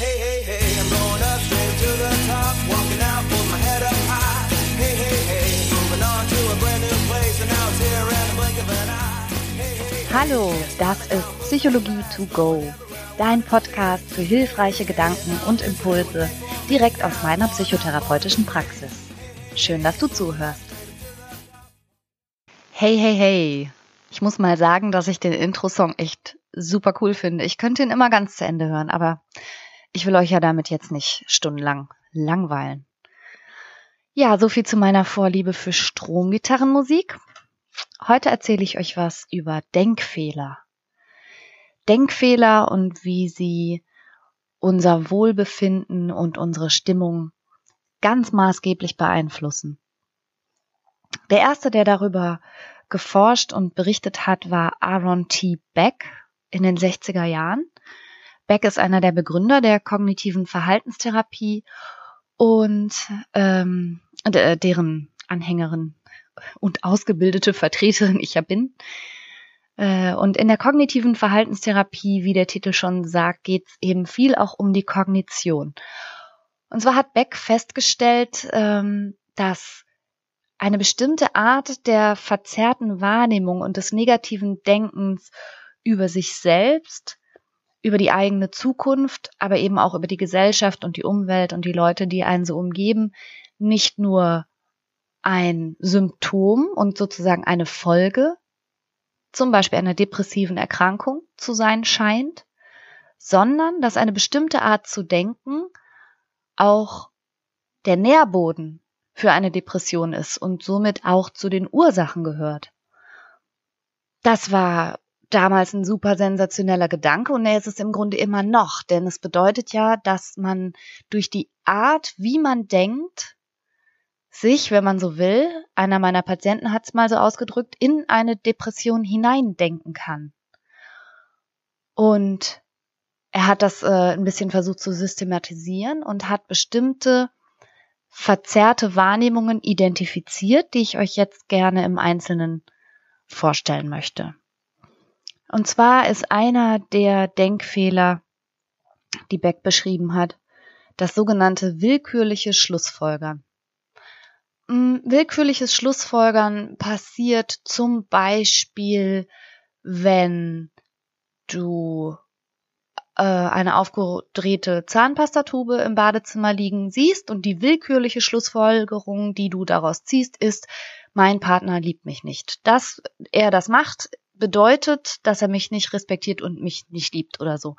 Hey, hey, hey, I'm going up straight to the top, walking out with my head up high. Hey, hey, hey, moving on to a brand new place, and now it's here in the blink of an eye. Hey, hey, hey. Hallo, das ist Psychologie to go, dein Podcast für hilfreiche Gedanken und Impulse direkt aus meiner psychotherapeutischen Praxis. Schön, dass du zuhörst. Hey, hey, hey. Ich muss mal sagen, dass ich den Intro-Song echt super cool finde. Ich könnte ihn immer ganz zu Ende hören, aber ich will euch ja damit jetzt nicht stundenlang langweilen. Ja, so viel zu meiner Vorliebe für Stromgitarrenmusik. Heute erzähle ich euch was über Denkfehler. Denkfehler und wie sie unser Wohlbefinden und unsere Stimmung ganz maßgeblich beeinflussen. Der erste, der darüber geforscht und berichtet hat, war Aaron T. Beck in den 60er Jahren. Beck ist einer der Begründer der kognitiven Verhaltenstherapie und ähm, äh, deren Anhängerin und ausgebildete Vertreterin ich ja bin. Äh, und in der kognitiven Verhaltenstherapie, wie der Titel schon sagt, geht es eben viel auch um die Kognition. Und zwar hat Beck festgestellt, ähm, dass eine bestimmte Art der verzerrten Wahrnehmung und des negativen Denkens über sich selbst über die eigene Zukunft, aber eben auch über die Gesellschaft und die Umwelt und die Leute, die einen so umgeben, nicht nur ein Symptom und sozusagen eine Folge, zum Beispiel einer depressiven Erkrankung zu sein scheint, sondern dass eine bestimmte Art zu denken auch der Nährboden für eine Depression ist und somit auch zu den Ursachen gehört. Das war damals ein super sensationeller Gedanke und er ist es im Grunde immer noch, denn es bedeutet ja, dass man durch die Art, wie man denkt, sich, wenn man so will, einer meiner Patienten hat es mal so ausgedrückt, in eine Depression hineindenken kann. Und er hat das äh, ein bisschen versucht zu systematisieren und hat bestimmte verzerrte Wahrnehmungen identifiziert, die ich euch jetzt gerne im Einzelnen vorstellen möchte. Und zwar ist einer der Denkfehler, die Beck beschrieben hat, das sogenannte willkürliche Schlussfolgern. Mm, willkürliches Schlussfolgern passiert zum Beispiel, wenn du äh, eine aufgedrehte Zahnpastatube im Badezimmer liegen siehst und die willkürliche Schlussfolgerung, die du daraus ziehst, ist, mein Partner liebt mich nicht. Dass er das macht, bedeutet, dass er mich nicht respektiert und mich nicht liebt oder so.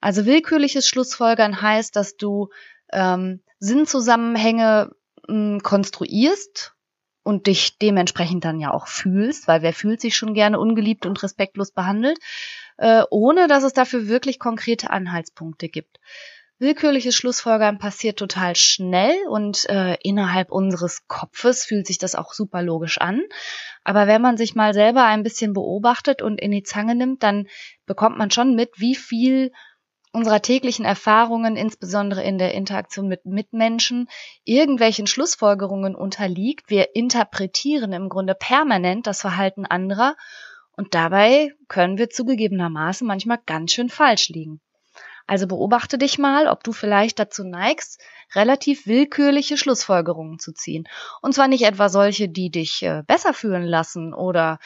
Also willkürliches Schlussfolgern heißt, dass du ähm, Sinnzusammenhänge mh, konstruierst und dich dementsprechend dann ja auch fühlst, weil wer fühlt sich schon gerne ungeliebt und respektlos behandelt, äh, ohne dass es dafür wirklich konkrete Anhaltspunkte gibt. Willkürliches Schlussfolgern passiert total schnell und äh, innerhalb unseres Kopfes fühlt sich das auch super logisch an. Aber wenn man sich mal selber ein bisschen beobachtet und in die Zange nimmt, dann bekommt man schon mit, wie viel unserer täglichen Erfahrungen, insbesondere in der Interaktion mit Mitmenschen, irgendwelchen Schlussfolgerungen unterliegt. Wir interpretieren im Grunde permanent das Verhalten anderer und dabei können wir zugegebenermaßen manchmal ganz schön falsch liegen. Also beobachte dich mal, ob du vielleicht dazu neigst, relativ willkürliche Schlussfolgerungen zu ziehen. Und zwar nicht etwa solche, die dich äh, besser fühlen lassen oder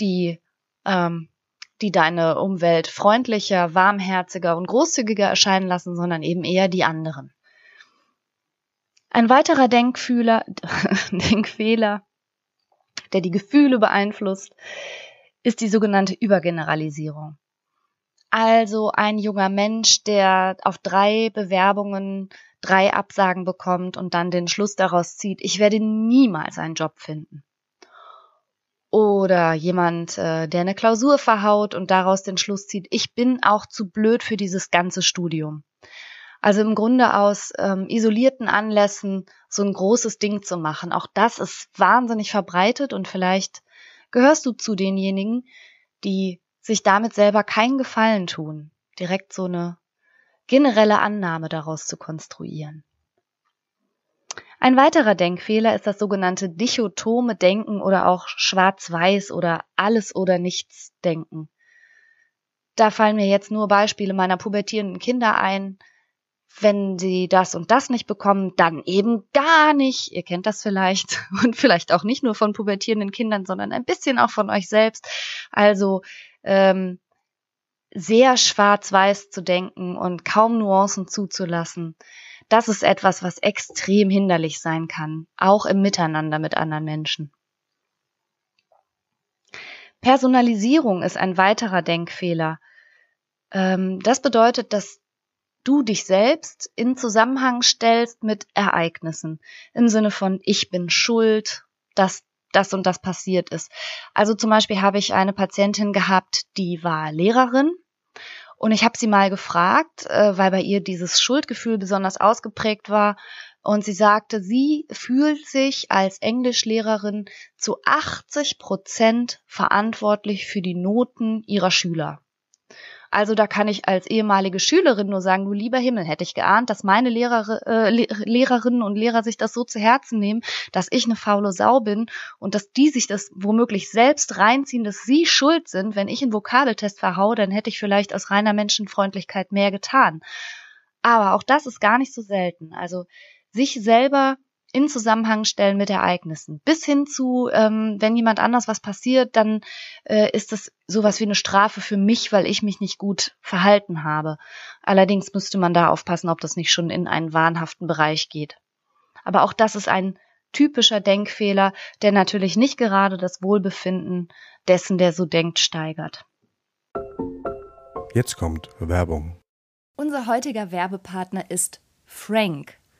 die, ähm, die deine Umwelt freundlicher, warmherziger und großzügiger erscheinen lassen, sondern eben eher die anderen. Ein weiterer Denkfühler, Denkfehler, der die Gefühle beeinflusst, ist die sogenannte Übergeneralisierung. Also ein junger Mensch, der auf drei Bewerbungen drei Absagen bekommt und dann den Schluss daraus zieht, ich werde niemals einen Job finden. Oder jemand, äh, der eine Klausur verhaut und daraus den Schluss zieht, ich bin auch zu blöd für dieses ganze Studium. Also im Grunde aus ähm, isolierten Anlässen so ein großes Ding zu machen. Auch das ist wahnsinnig verbreitet und vielleicht gehörst du zu denjenigen, die sich damit selber keinen Gefallen tun, direkt so eine generelle Annahme daraus zu konstruieren. Ein weiterer Denkfehler ist das sogenannte dichotome Denken oder auch schwarz-weiß oder alles oder nichts Denken. Da fallen mir jetzt nur Beispiele meiner pubertierenden Kinder ein, wenn sie das und das nicht bekommen, dann eben gar nicht. Ihr kennt das vielleicht und vielleicht auch nicht nur von pubertierenden Kindern, sondern ein bisschen auch von euch selbst. Also ähm, sehr schwarz-weiß zu denken und kaum Nuancen zuzulassen. Das ist etwas, was extrem hinderlich sein kann, auch im Miteinander mit anderen Menschen. Personalisierung ist ein weiterer Denkfehler. Ähm, das bedeutet, dass du dich selbst in Zusammenhang stellst mit Ereignissen. Im Sinne von, ich bin schuld, dass das und das passiert ist. Also zum Beispiel habe ich eine Patientin gehabt, die war Lehrerin und ich habe sie mal gefragt, äh, weil bei ihr dieses Schuldgefühl besonders ausgeprägt war. Und sie sagte, sie fühlt sich als Englischlehrerin zu 80 Prozent verantwortlich für die Noten ihrer Schüler. Also da kann ich als ehemalige Schülerin nur sagen, du lieber Himmel, hätte ich geahnt, dass meine Lehrer, äh, Lehrerinnen und Lehrer sich das so zu Herzen nehmen, dass ich eine faule Sau bin und dass die sich das womöglich selbst reinziehen, dass sie schuld sind. Wenn ich einen Vokabeltest verhaue, dann hätte ich vielleicht aus reiner Menschenfreundlichkeit mehr getan. Aber auch das ist gar nicht so selten. Also sich selber in Zusammenhang stellen mit Ereignissen. Bis hin zu, ähm, wenn jemand anders was passiert, dann äh, ist das sowas wie eine Strafe für mich, weil ich mich nicht gut verhalten habe. Allerdings müsste man da aufpassen, ob das nicht schon in einen wahnhaften Bereich geht. Aber auch das ist ein typischer Denkfehler, der natürlich nicht gerade das Wohlbefinden dessen, der so denkt, steigert. Jetzt kommt Werbung. Unser heutiger Werbepartner ist Frank.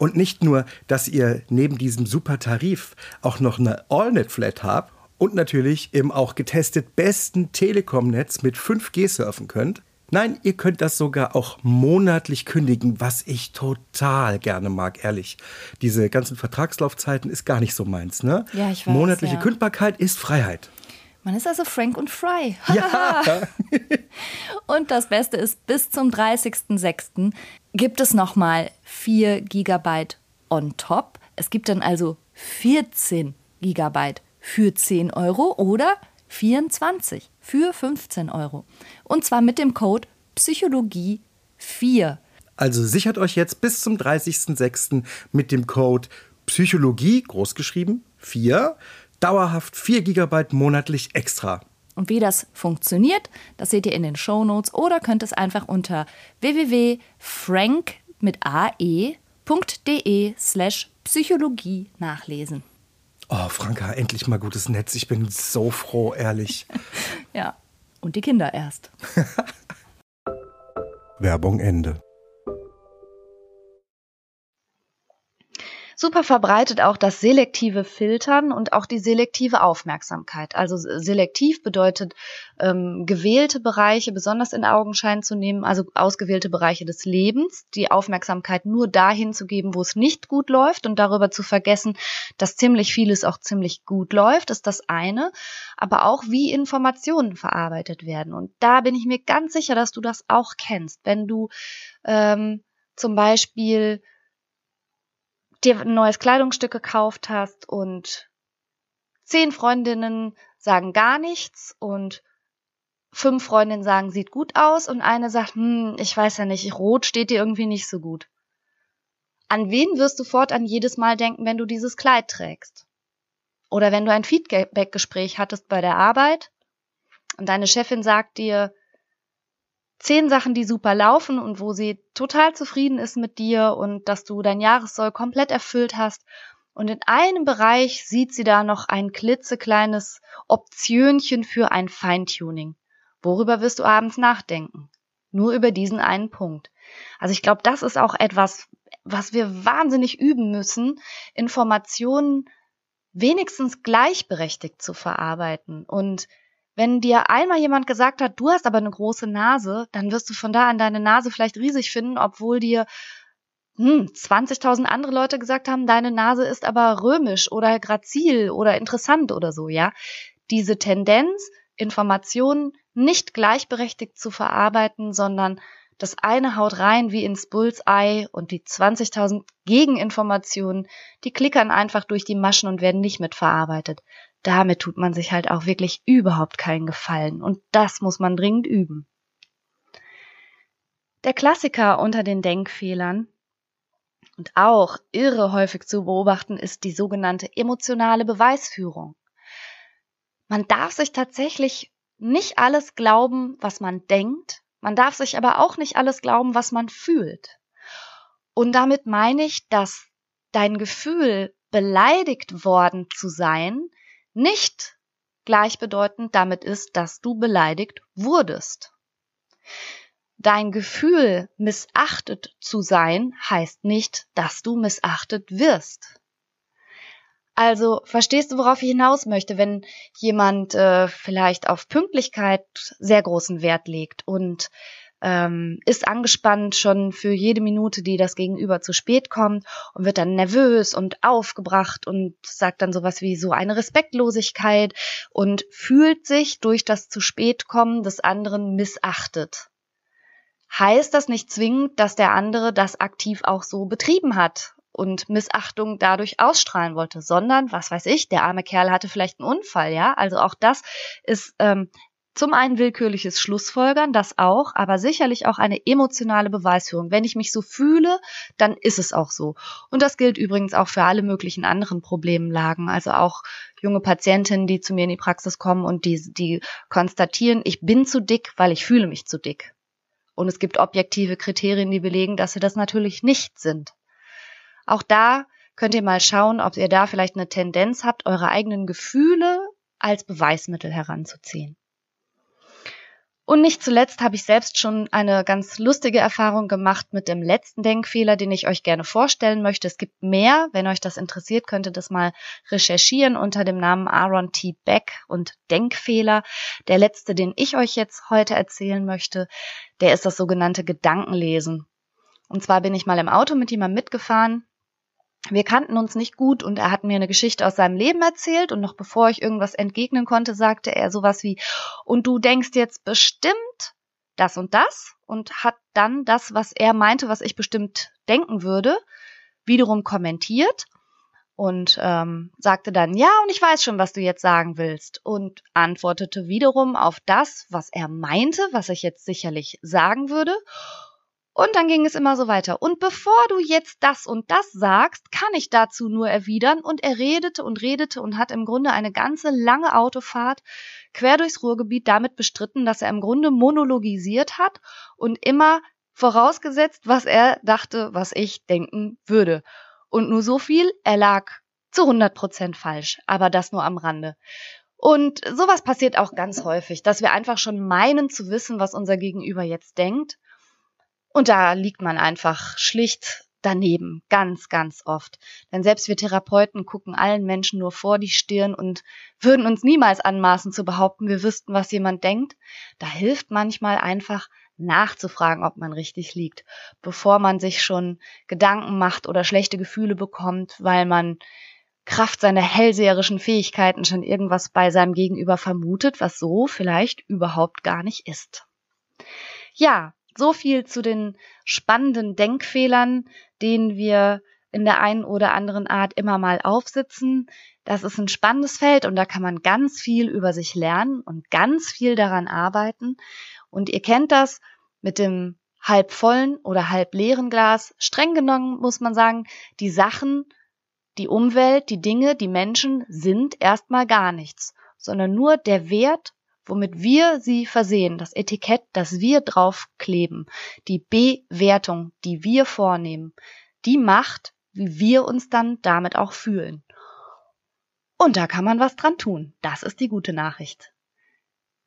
Und nicht nur, dass ihr neben diesem super Tarif auch noch eine AllNet-Flat habt und natürlich im auch getestet besten Telekom-Netz mit 5G surfen könnt. Nein, ihr könnt das sogar auch monatlich kündigen, was ich total gerne mag, ehrlich. Diese ganzen Vertragslaufzeiten ist gar nicht so meins, ne? Ja, ich weiß. Monatliche ja. Kündbarkeit ist Freiheit. Man ist also Frank und Fry. Ja. und das Beste ist, bis zum 30.06. gibt es nochmal 4 GB on top. Es gibt dann also 14 GB für 10 Euro oder 24 für 15 Euro. Und zwar mit dem Code Psychologie 4. Also sichert euch jetzt bis zum 30.06. mit dem Code Psychologie, großgeschrieben, 4, dauerhaft 4 GB monatlich extra. Und wie das funktioniert, das seht ihr in den Show Notes oder könnt es einfach unter www.frank mit ae.de slash Psychologie nachlesen. Oh, Franka, endlich mal gutes Netz. Ich bin so froh, ehrlich. ja, und die Kinder erst. Werbung Ende. Super verbreitet auch das selektive Filtern und auch die selektive Aufmerksamkeit. Also selektiv bedeutet ähm, gewählte Bereiche besonders in Augenschein zu nehmen, also ausgewählte Bereiche des Lebens, die Aufmerksamkeit nur dahin zu geben, wo es nicht gut läuft und darüber zu vergessen, dass ziemlich vieles auch ziemlich gut läuft, ist das eine, aber auch wie Informationen verarbeitet werden. Und da bin ich mir ganz sicher, dass du das auch kennst, wenn du ähm, zum Beispiel dir ein neues Kleidungsstück gekauft hast und zehn Freundinnen sagen gar nichts und fünf Freundinnen sagen, sieht gut aus und eine sagt, hm, ich weiß ja nicht, rot steht dir irgendwie nicht so gut. An wen wirst du fortan jedes Mal denken, wenn du dieses Kleid trägst? Oder wenn du ein Feedback-Gespräch hattest bei der Arbeit und deine Chefin sagt dir zehn Sachen, die super laufen und wo sie total zufrieden ist mit dir und dass du dein Jahressoll komplett erfüllt hast. Und in einem Bereich sieht sie da noch ein klitzekleines Optionchen für ein Feintuning. Worüber wirst du abends nachdenken? Nur über diesen einen Punkt. Also ich glaube, das ist auch etwas, was wir wahnsinnig üben müssen, Informationen wenigstens gleichberechtigt zu verarbeiten. Und wenn dir einmal jemand gesagt hat, du hast aber eine große Nase, dann wirst du von da an deine Nase vielleicht riesig finden, obwohl dir hm, 20.000 andere Leute gesagt haben, deine Nase ist aber römisch oder grazil oder interessant oder so, ja. Diese Tendenz, Informationen nicht gleichberechtigt zu verarbeiten, sondern das eine haut rein wie ins Bullseye und die 20.000 Gegeninformationen, die klickern einfach durch die Maschen und werden nicht mitverarbeitet. Damit tut man sich halt auch wirklich überhaupt keinen Gefallen und das muss man dringend üben. Der Klassiker unter den Denkfehlern und auch irre häufig zu beobachten ist die sogenannte emotionale Beweisführung. Man darf sich tatsächlich nicht alles glauben, was man denkt, man darf sich aber auch nicht alles glauben, was man fühlt. Und damit meine ich, dass dein Gefühl, beleidigt worden zu sein, nicht gleichbedeutend damit ist, dass du beleidigt wurdest. Dein Gefühl, missachtet zu sein, heißt nicht, dass du missachtet wirst. Also verstehst du, worauf ich hinaus möchte, wenn jemand äh, vielleicht auf Pünktlichkeit sehr großen Wert legt und ähm, ist angespannt schon für jede Minute, die das Gegenüber zu spät kommt und wird dann nervös und aufgebracht und sagt dann sowas wie so eine Respektlosigkeit und fühlt sich durch das zu spät kommen des anderen missachtet. Heißt das nicht zwingend, dass der andere das aktiv auch so betrieben hat und Missachtung dadurch ausstrahlen wollte, sondern, was weiß ich, der arme Kerl hatte vielleicht einen Unfall, ja. Also auch das ist ähm, zum einen willkürliches Schlussfolgern, das auch, aber sicherlich auch eine emotionale Beweisführung. Wenn ich mich so fühle, dann ist es auch so. Und das gilt übrigens auch für alle möglichen anderen Problemlagen. Also auch junge Patientinnen, die zu mir in die Praxis kommen und die, die konstatieren, ich bin zu dick, weil ich fühle mich zu dick. Und es gibt objektive Kriterien, die belegen, dass sie das natürlich nicht sind. Auch da könnt ihr mal schauen, ob ihr da vielleicht eine Tendenz habt, eure eigenen Gefühle als Beweismittel heranzuziehen. Und nicht zuletzt habe ich selbst schon eine ganz lustige Erfahrung gemacht mit dem letzten Denkfehler, den ich euch gerne vorstellen möchte. Es gibt mehr. Wenn euch das interessiert, könnt ihr das mal recherchieren unter dem Namen Aaron T. Beck und Denkfehler. Der letzte, den ich euch jetzt heute erzählen möchte, der ist das sogenannte Gedankenlesen. Und zwar bin ich mal im Auto mit jemandem mitgefahren, wir kannten uns nicht gut und er hat mir eine Geschichte aus seinem Leben erzählt und noch bevor ich irgendwas entgegnen konnte, sagte er sowas wie, und du denkst jetzt bestimmt das und das? und hat dann das, was er meinte, was ich bestimmt denken würde, wiederum kommentiert und ähm, sagte dann, ja, und ich weiß schon, was du jetzt sagen willst. und antwortete wiederum auf das, was er meinte, was ich jetzt sicherlich sagen würde und dann ging es immer so weiter. Und bevor du jetzt das und das sagst, kann ich dazu nur erwidern. Und er redete und redete und hat im Grunde eine ganze lange Autofahrt quer durchs Ruhrgebiet damit bestritten, dass er im Grunde monologisiert hat und immer vorausgesetzt, was er dachte, was ich denken würde. Und nur so viel, er lag zu 100 Prozent falsch, aber das nur am Rande. Und sowas passiert auch ganz häufig, dass wir einfach schon meinen zu wissen, was unser Gegenüber jetzt denkt und da liegt man einfach schlicht daneben, ganz, ganz oft. Denn selbst wir Therapeuten gucken allen Menschen nur vor die Stirn und würden uns niemals anmaßen zu behaupten, wir wüssten, was jemand denkt. Da hilft manchmal einfach nachzufragen, ob man richtig liegt, bevor man sich schon Gedanken macht oder schlechte Gefühle bekommt, weil man Kraft seiner hellseherischen Fähigkeiten schon irgendwas bei seinem Gegenüber vermutet, was so vielleicht überhaupt gar nicht ist. Ja, so viel zu den spannenden Denkfehlern, denen wir in der einen oder anderen Art immer mal aufsitzen. Das ist ein spannendes Feld und da kann man ganz viel über sich lernen und ganz viel daran arbeiten. Und ihr kennt das mit dem halb vollen oder halb leeren Glas. Streng genommen muss man sagen, die Sachen, die Umwelt, die Dinge, die Menschen sind erstmal gar nichts, sondern nur der Wert, womit wir sie versehen, das Etikett, das wir draufkleben, die Bewertung, die wir vornehmen, die macht, wie wir uns dann damit auch fühlen. Und da kann man was dran tun. Das ist die gute Nachricht.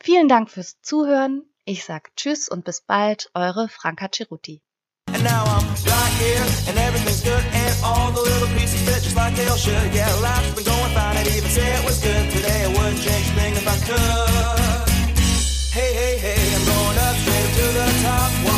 Vielen Dank fürs Zuhören. Ich sag Tschüss und bis bald, eure Franka Ceruti. And now I'm right here, and everything's good, and all the little pieces fit just like they all should. Yeah, life's been going fine, I'd even say it was good today. I wouldn't change a thing if I could. Hey, hey, hey, I'm gonna scrape to the top.